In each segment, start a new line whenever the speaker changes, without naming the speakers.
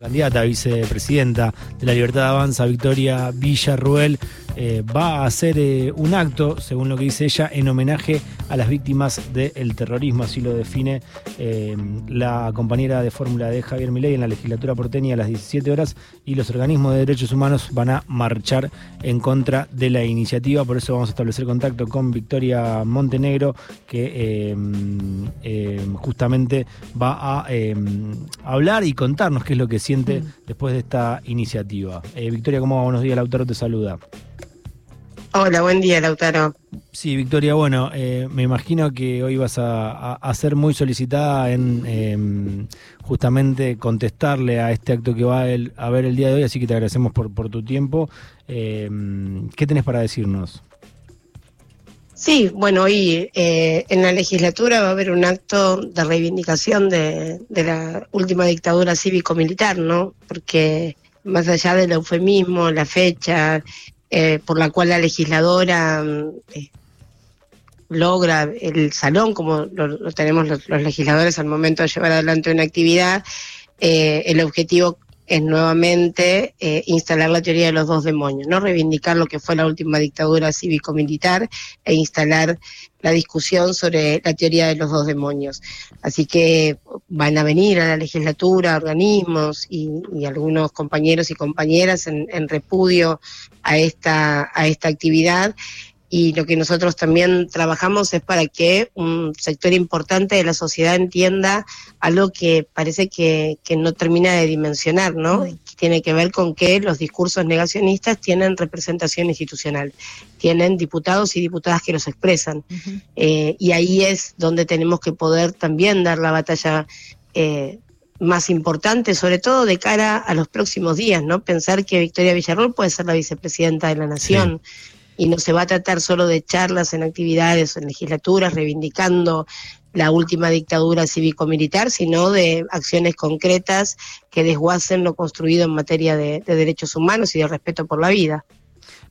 candidata a vicepresidenta de la Libertad Avanza, Victoria Villarruel, eh, va a hacer eh, un acto, según lo que dice ella, en homenaje a las víctimas del terrorismo, así lo define eh, la compañera de fórmula de Javier Milei en la legislatura porteña a las 17 horas y los organismos de derechos humanos van a marchar en contra de la iniciativa, por eso vamos a establecer contacto con Victoria Montenegro, que justamente va a hablar y contarnos qué es lo que siente mm. después de esta iniciativa. Victoria, ¿cómo va? Buenos días, Lautaro te saluda.
Hola, buen día, Lautaro.
Sí, Victoria, bueno, eh, me imagino que hoy vas a, ser muy solicitada en em, justamente contestarle a este acto que va a, haber el día de hoy, así que te agradecemos por, por tu tiempo. Em, ¿Qué tenés para decirnos?
Sí, bueno, hoy eh, en la legislatura va a haber un acto de reivindicación de, de la última dictadura cívico-militar, ¿no? Porque más allá del eufemismo, la fecha, eh, por la cual la legisladora mm, eh, logra el salón, como lo, tenemos los, legisladores al momento de llevar adelante una actividad, eh, el objetivo es nuevamente eh, instalar la teoría de los dos demonios, no reivindicar lo que fue la última dictadura cívico-militar e instalar la discusión sobre la teoría de los dos demonios. Así que van a venir a la legislatura organismos y, algunos compañeros y compañeras en, en, repudio a esta, a esta actividad y lo que nosotros también trabajamos es para que un sector importante de la sociedad entienda algo que parece que, no termina de dimensionar, ¿no? tiene que ver con que los discursos negacionistas tienen representación institucional, tienen diputados y diputadas que los expresan. Eh, y ahí es donde tenemos que poder también dar la batalla. Eh, más importante, sobre todo de cara a los próximos días, ¿no? Pensar que Victoria Villarroel puede ser la vicepresidenta de la Nación y no se va a tratar solo de charlas en actividades o en legislaturas reivindicando la última dictadura cívico-militar, sino de acciones concretas que desguacen lo construido en materia de, derechos humanos y de respeto por la vida.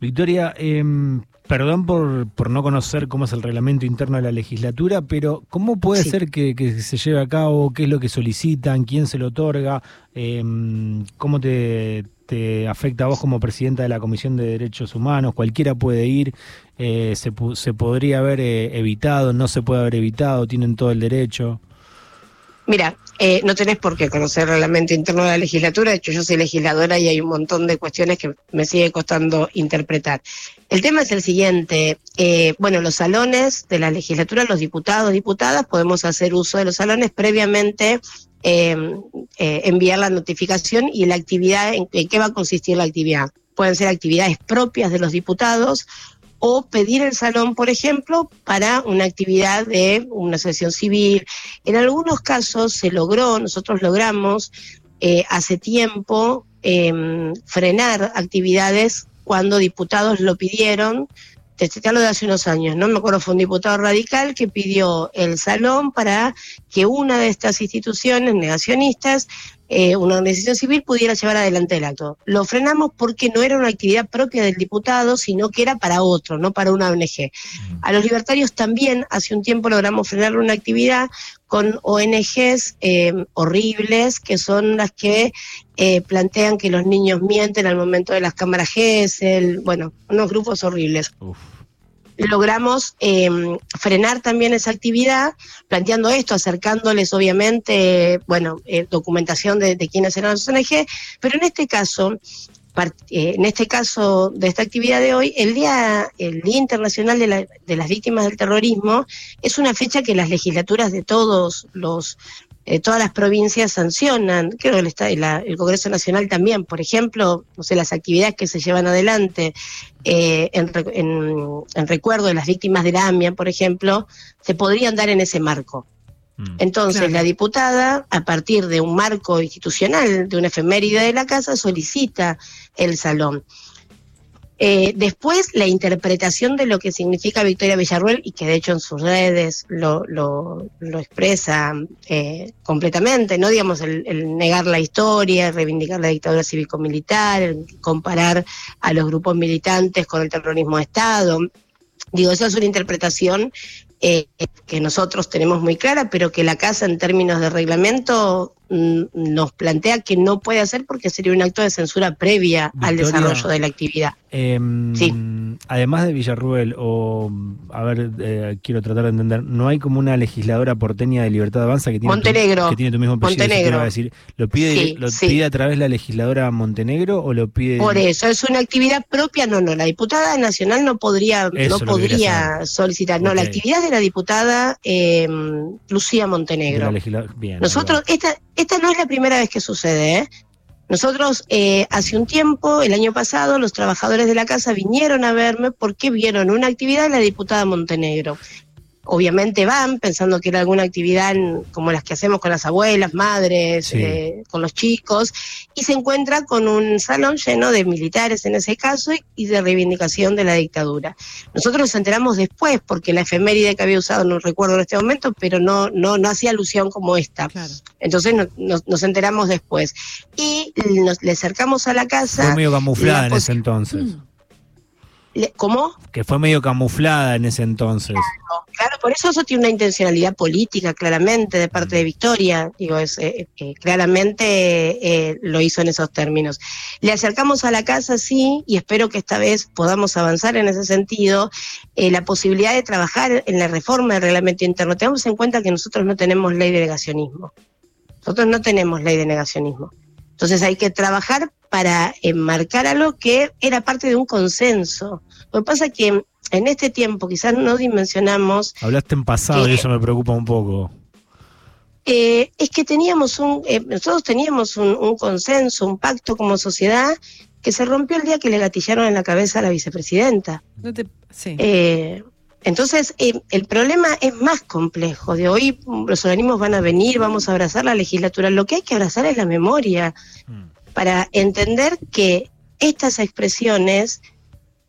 Victoria, em, perdón por, por, no conocer cómo es el reglamento interno de la legislatura, pero ¿cómo puede ser que, se lleve a cabo? ¿Qué es lo que solicitan? ¿Quién se lo otorga? Em, ¿Cómo te, te afecta a vos como presidenta de la Comisión de Derechos Humanos, cualquiera puede ir, eh, se, se, podría haber eh, evitado, no se puede haber evitado, tienen todo el derecho.
Mira, eh, no tenés por qué conocer el reglamento interno de la legislatura, de hecho yo soy legisladora y hay un montón de cuestiones que me sigue costando interpretar. El tema es el siguiente, bueno, los salones de la legislatura, los diputados, diputadas, podemos hacer uso de los salones previamente Em, eh, enviar la notificación y la actividad, en, qué va a consistir la actividad. Pueden ser actividades propias de los diputados o pedir el salón, por ejemplo, para una actividad de una asociación civil. En algunos casos se logró, nosotros logramos eh, hace tiempo em, frenar actividades cuando diputados lo pidieron te de hace unos años, ¿no? Me acuerdo fue un diputado radical que pidió el salón para que una de estas instituciones negacionistas, eh, una organización civil, pudiera llevar adelante el acto. Lo frenamos porque no era una actividad propia del diputado, sino que era para otro, no para una ONG. A los libertarios también hace un tiempo logramos frenar una actividad con ONGs eh, horribles, que son las que eh, plantean que los niños mienten al momento de las cámaras GESEL, bueno, unos grupos horribles. Logramos em, frenar también esa actividad, planteando esto, acercándoles obviamente, bueno, eh, documentación de, quiénes eran los ONG, pero en este caso eh, en este caso de esta actividad de hoy, el Día, el Día Internacional de, de, las Víctimas del Terrorismo es una fecha que las legislaturas de todos los eh, todas las provincias sancionan, creo que el, el, Congreso Nacional también, por ejemplo, no sé, las actividades que se llevan adelante eh, en, en, recuerdo de las víctimas de la AMIA, por ejemplo, se podrían dar en ese marco. Mm. Entonces, la diputada, a partir de un marco institucional, de una efeméride de la casa, solicita el salón. Eh, después, la interpretación de lo que significa Victoria Villarruel, y que de hecho en sus redes lo, lo, expresa eh, completamente, ¿no? Digamos, el, el, negar la historia, reivindicar la dictadura cívico-militar, comparar a los grupos militantes con el terrorismo de Estado. Digo, esa es una interpretación eh, que nosotros tenemos muy clara, pero que la Casa en términos de reglamento mm, nos plantea que no puede hacer porque sería un acto de censura previa al desarrollo de la actividad.
Em, sí. Además de Villarruel, o a ver, eh, quiero tratar de entender, ¿no hay como una legisladora porteña de Libertad de Avanza que tiene,
Montenegro.
Tu, que tiene tu mismo apellido?
Montenegro.
a decir, ¿Lo, pide, ¿lo pide a través de la legisladora Montenegro o lo pide...?
Por eso, es una actividad propia, no, no, la diputada nacional no podría, no podría solicitar, no, la actividad de la diputada eh, Lucía Montenegro.
Bien,
Nosotros, esta, esta no es la primera vez que sucede, ¿eh? Nosotros eh, hace un tiempo, el año pasado, los trabajadores de la casa vinieron a verme porque vieron una actividad de la diputada Montenegro obviamente van pensando que era alguna actividad como las que hacemos con las abuelas, madres, eh, con los chicos, y se encuentra con un salón lleno de militares en ese caso y, de reivindicación de la dictadura. Nosotros nos enteramos después, porque la efeméride que había usado no recuerdo en este momento, pero no, no, no hacía alusión como esta. Entonces nos enteramos después. Y nos, le acercamos a la casa.
Fue medio camuflada en ese entonces. Mm.
¿Cómo?
Que fue medio camuflada en ese entonces.
Claro, por eso eso tiene una intencionalidad política, claramente, de parte de mm. Victoria. Digo, es, eh, eh, claramente eh, lo hizo en esos términos. Le acercamos a la casa, sí, y espero que esta vez podamos avanzar en ese sentido. la posibilidad de trabajar en la reforma del reglamento interno. Tenemos en cuenta que nosotros no tenemos ley de negacionismo. Nosotros no tenemos ley de negacionismo. Entonces hay que trabajar para enmarcar algo que era parte de un consenso. Lo que pasa es que en este tiempo quizás no dimensionamos...
Hablaste en pasado y eso me preocupa un poco.
Eh, es que teníamos un, eh, nosotros teníamos un, consenso, un pacto como sociedad que se rompió el día que le gatillaron en la cabeza a la vicepresidenta. Eh, entonces, el problema es más complejo. De hoy los organismos van a venir, vamos a abrazar la legislatura. Lo que hay que abrazar es la memoria. Mm para entender que estas expresiones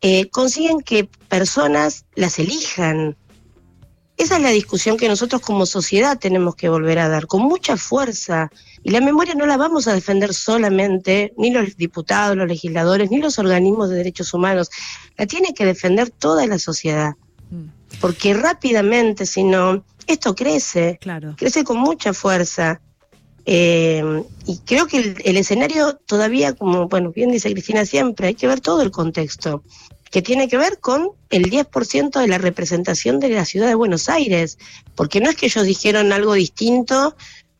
eh, consiguen que personas las elijan. Esa es la discusión que nosotros como sociedad tenemos que volver a dar con mucha fuerza. Y la memoria no la vamos a defender solamente, ni los diputados, los legisladores, ni los organismos de derechos humanos. La tiene que defender toda la sociedad. Porque rápidamente, si no, esto crece. Claro. Crece con mucha fuerza. Eh, y creo que el, escenario todavía, como bueno, bien dice Cristina siempre, hay que ver todo el contexto, que tiene que ver con el 10% de la representación de la ciudad de Buenos Aires, porque no es que ellos dijeron algo distinto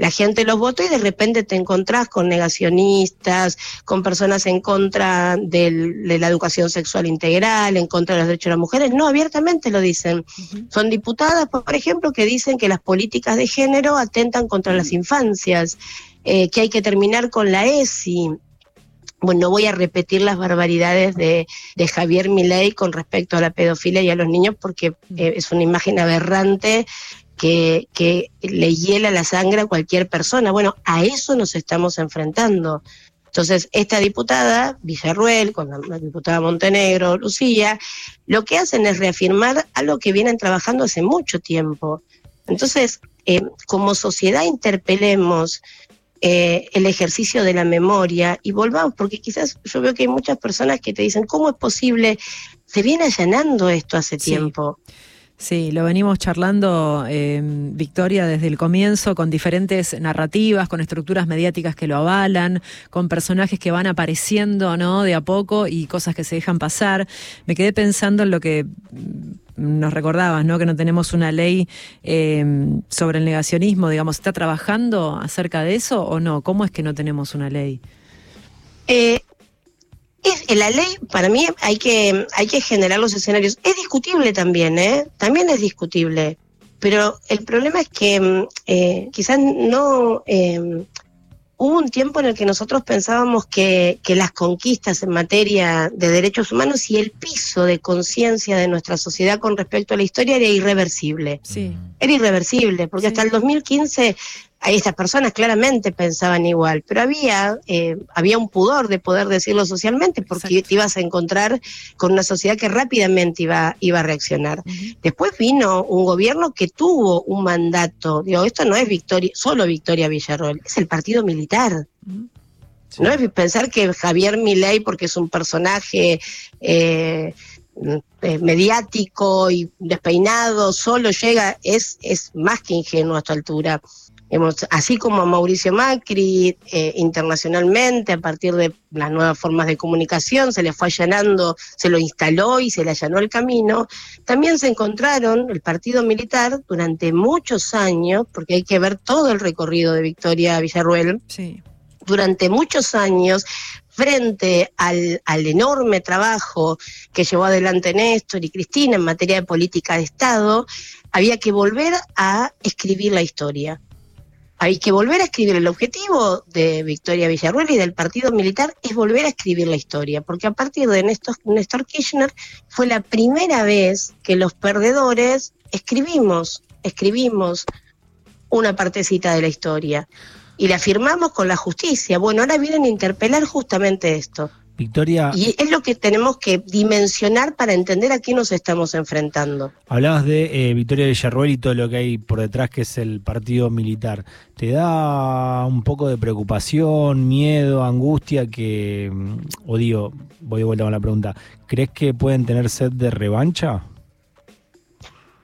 la gente los votó y de repente te encontrás con negacionistas, con personas en contra de la educación sexual integral, en contra de los derechos de las mujeres. No, abiertamente lo dicen. Son diputadas, por ejemplo, que dicen que las políticas de género atentan contra las infancias, eh, que hay que terminar con la ESI. Bueno, no voy a repetir las barbaridades de, Javier Milei con respecto a la pedofilia y a los niños porque eh, es una imagen aberrante que, le hiela la sangre a cualquier persona. Bueno, a eso nos estamos enfrentando. Entonces, esta diputada, Villarruel, con la, diputada Montenegro, Lucía, lo que hacen es reafirmar algo que vienen trabajando hace mucho tiempo. Entonces, eh, como sociedad interpelemos eh, el ejercicio de la memoria y volvamos, porque quizás yo veo que hay muchas personas que te dicen, ¿cómo es posible? Se viene allanando esto hace tiempo.
Sí, lo venimos charlando, eh, Victoria, desde el comienzo, con diferentes narrativas, con estructuras mediáticas que lo avalan, con personajes que van apareciendo, ¿no? De a poco y cosas que se dejan pasar. Me quedé pensando en lo que mm, nos recordabas, ¿no? Que no tenemos una ley eh, sobre el negacionismo, digamos, ¿está trabajando acerca de eso o no? ¿Cómo es que no tenemos una ley?
Eh, es, la ley, para mí, hay que, hay que generar los escenarios. Es discutible también, ¿eh? También es discutible. Pero el problema es que mm, eh, quizás no... Eh, hubo un tiempo en el que nosotros pensábamos que, que las conquistas en materia de derechos humanos y el piso de conciencia de nuestra sociedad con respecto a la historia era irreversible. Sí. Era irreversible, porque hasta el 2015 a estas personas claramente pensaban igual, pero había, eh, había un pudor de poder decirlo socialmente porque te ibas a encontrar con una sociedad que rápidamente iba, iba a reaccionar. Después vino un gobierno que tuvo un mandato, digo, esto no es Victoria, solo Victoria Villarroel, es el partido militar. No es pensar que Javier Milei, porque es un personaje eh, eh, mediático y despeinado, solo llega, es, es más que ingenuo a esta altura Hemos, así como Mauricio Macri, eh, internacionalmente, a partir de las nuevas formas de comunicación, se le fue allanando, se lo instaló y se le allanó el camino, también se encontraron el partido militar durante muchos años, porque hay que ver todo el recorrido de Victoria Villarruel,
Sí.
durante muchos años frente al, al, enorme trabajo que llevó adelante Néstor y Cristina en materia de política de Estado, había que volver a escribir la historia. Hay que volver a escribir. El objetivo de Victoria Villarruel y del partido militar es volver a escribir la historia, porque a partir de Néstor, Néstor Kirchner fue la primera vez que los perdedores escribimos, escribimos una partecita de la historia y la firmamos con la justicia. Bueno, ahora vienen a interpelar justamente esto.
Victoria.
Y es lo que tenemos que dimensionar para entender a qué nos estamos enfrentando.
Hablabas de eh, Victoria Villarruel y todo lo que hay por detrás, que es el partido militar. ¿Te da un poco de preocupación, miedo, angustia que, o digo, voy de vuelta con la pregunta, ¿crees que pueden tener sed de revancha?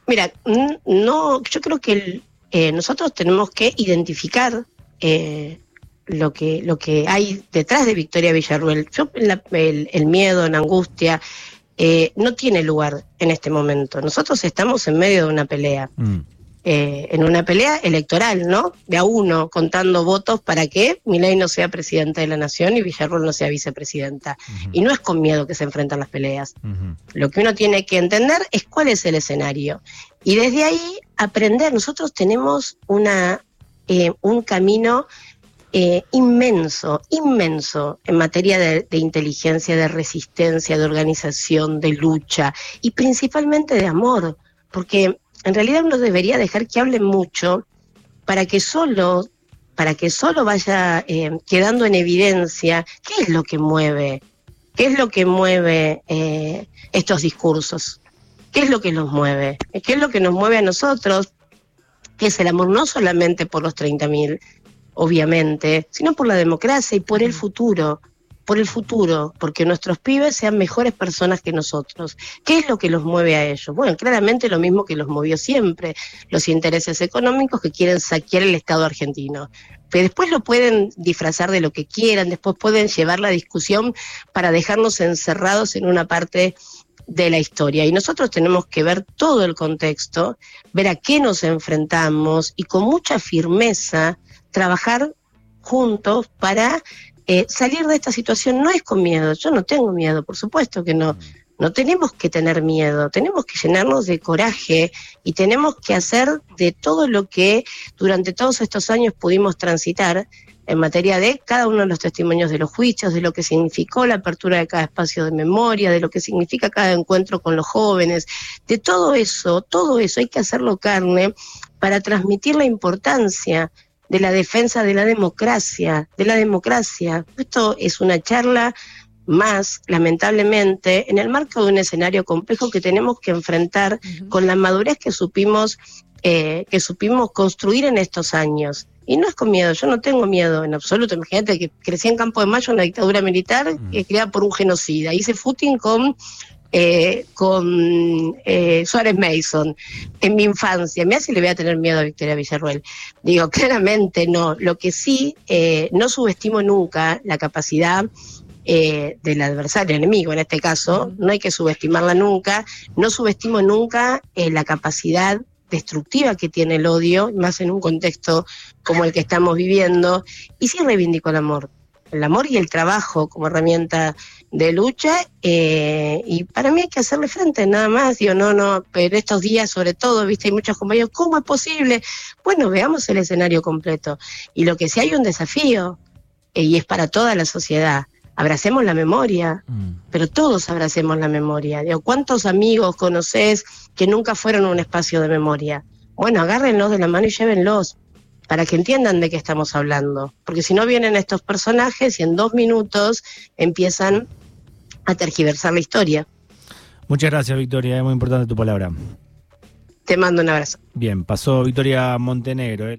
Mira, no, yo creo que el, eh, nosotros tenemos que identificar eh, lo que lo que hay detrás de Victoria Villarruel. Yo, la, el, el, miedo, la angustia, eh, no tiene lugar en este momento. Nosotros estamos en medio de una pelea. Mm. Eh, en una pelea electoral, ¿no? De a uno, contando votos para que Milei no sea presidenta de la nación y Villarruel no sea vicepresidenta. Uh -huh. Y no es con miedo que se enfrentan las peleas. Uh -huh. Lo que uno tiene que entender es cuál es el escenario. Y desde ahí aprender. Nosotros tenemos una, eh, un camino eh, inmenso, inmenso en materia de, inteligencia, de resistencia, de organización, de lucha y principalmente de amor, porque en realidad uno debería dejar que hablen mucho para que solo, para que solo vaya eh, quedando en evidencia qué es lo que mueve, qué es lo que mueve eh, estos discursos, qué es lo que los mueve, qué es lo que nos mueve a nosotros, que es el amor no solamente por los 30.000, obviamente, sino por la democracia y por el futuro, por el futuro, porque nuestros pibes sean mejores personas que nosotros. ¿Qué es lo que los mueve a ellos? Bueno, claramente lo mismo que los movió siempre, los intereses económicos que quieren saquear el Estado argentino. Pero después lo pueden disfrazar de lo que quieran, después pueden llevar la discusión para dejarnos encerrados en una parte de la historia. Y nosotros tenemos que ver todo el contexto, ver a qué nos enfrentamos y con mucha firmeza trabajar juntos para eh, salir de esta situación no es con miedo, yo no tengo miedo, por supuesto que no. No tenemos que tener miedo, tenemos que llenarnos de coraje y tenemos que hacer de todo lo que durante todos estos años pudimos transitar en materia de cada uno de los testimonios de los juicios, de lo que significó la apertura de cada espacio de memoria, de lo que significa cada encuentro con los jóvenes, de todo eso, todo eso hay que hacerlo carne para transmitir la importancia de la defensa de la democracia, de la democracia. Esto es una charla más, lamentablemente, en el marco de un escenario complejo que tenemos que enfrentar uh -huh. con la madurez que supimos, eh, que supimos construir en estos años. Y no es con miedo, yo no tengo miedo en absoluto. Imagínate que crecí en Campo de Mayo, una dictadura militar uh -huh. creada por un genocida. Hice footing con eh, con eh, Suárez Mason en mi infancia. Me hace le voy a tener miedo a Victoria Villarruel. Digo, claramente no. Lo que sí, eh, no subestimo nunca la capacidad eh, del adversario, enemigo en este caso, no hay que subestimarla nunca. No subestimo nunca eh, la capacidad destructiva que tiene el odio, más en un contexto como el que estamos viviendo. Y sí reivindico el amor el amor y el trabajo como herramienta de lucha eh, y para mí hay que hacerle frente nada más digo no no pero estos días sobre todo viste hay muchos compañeros cómo es posible bueno veamos el escenario completo. Y lo que sí hay un desafío eh, y es para toda la sociedad abracemos la memoria mm. pero todos abracemos la memoria digo cuántos amigos conoces que nunca fueron a un espacio de memoria bueno agárrenlos de la mano y llévenlos para que entiendan de qué estamos hablando. Porque si no vienen estos personajes y en dos minutos empiezan a tergiversar la historia.
Muchas gracias, Victoria. Es muy importante tu palabra.
Te mando un abrazo.
Bien, pasó Victoria Montenegro. ¿eh?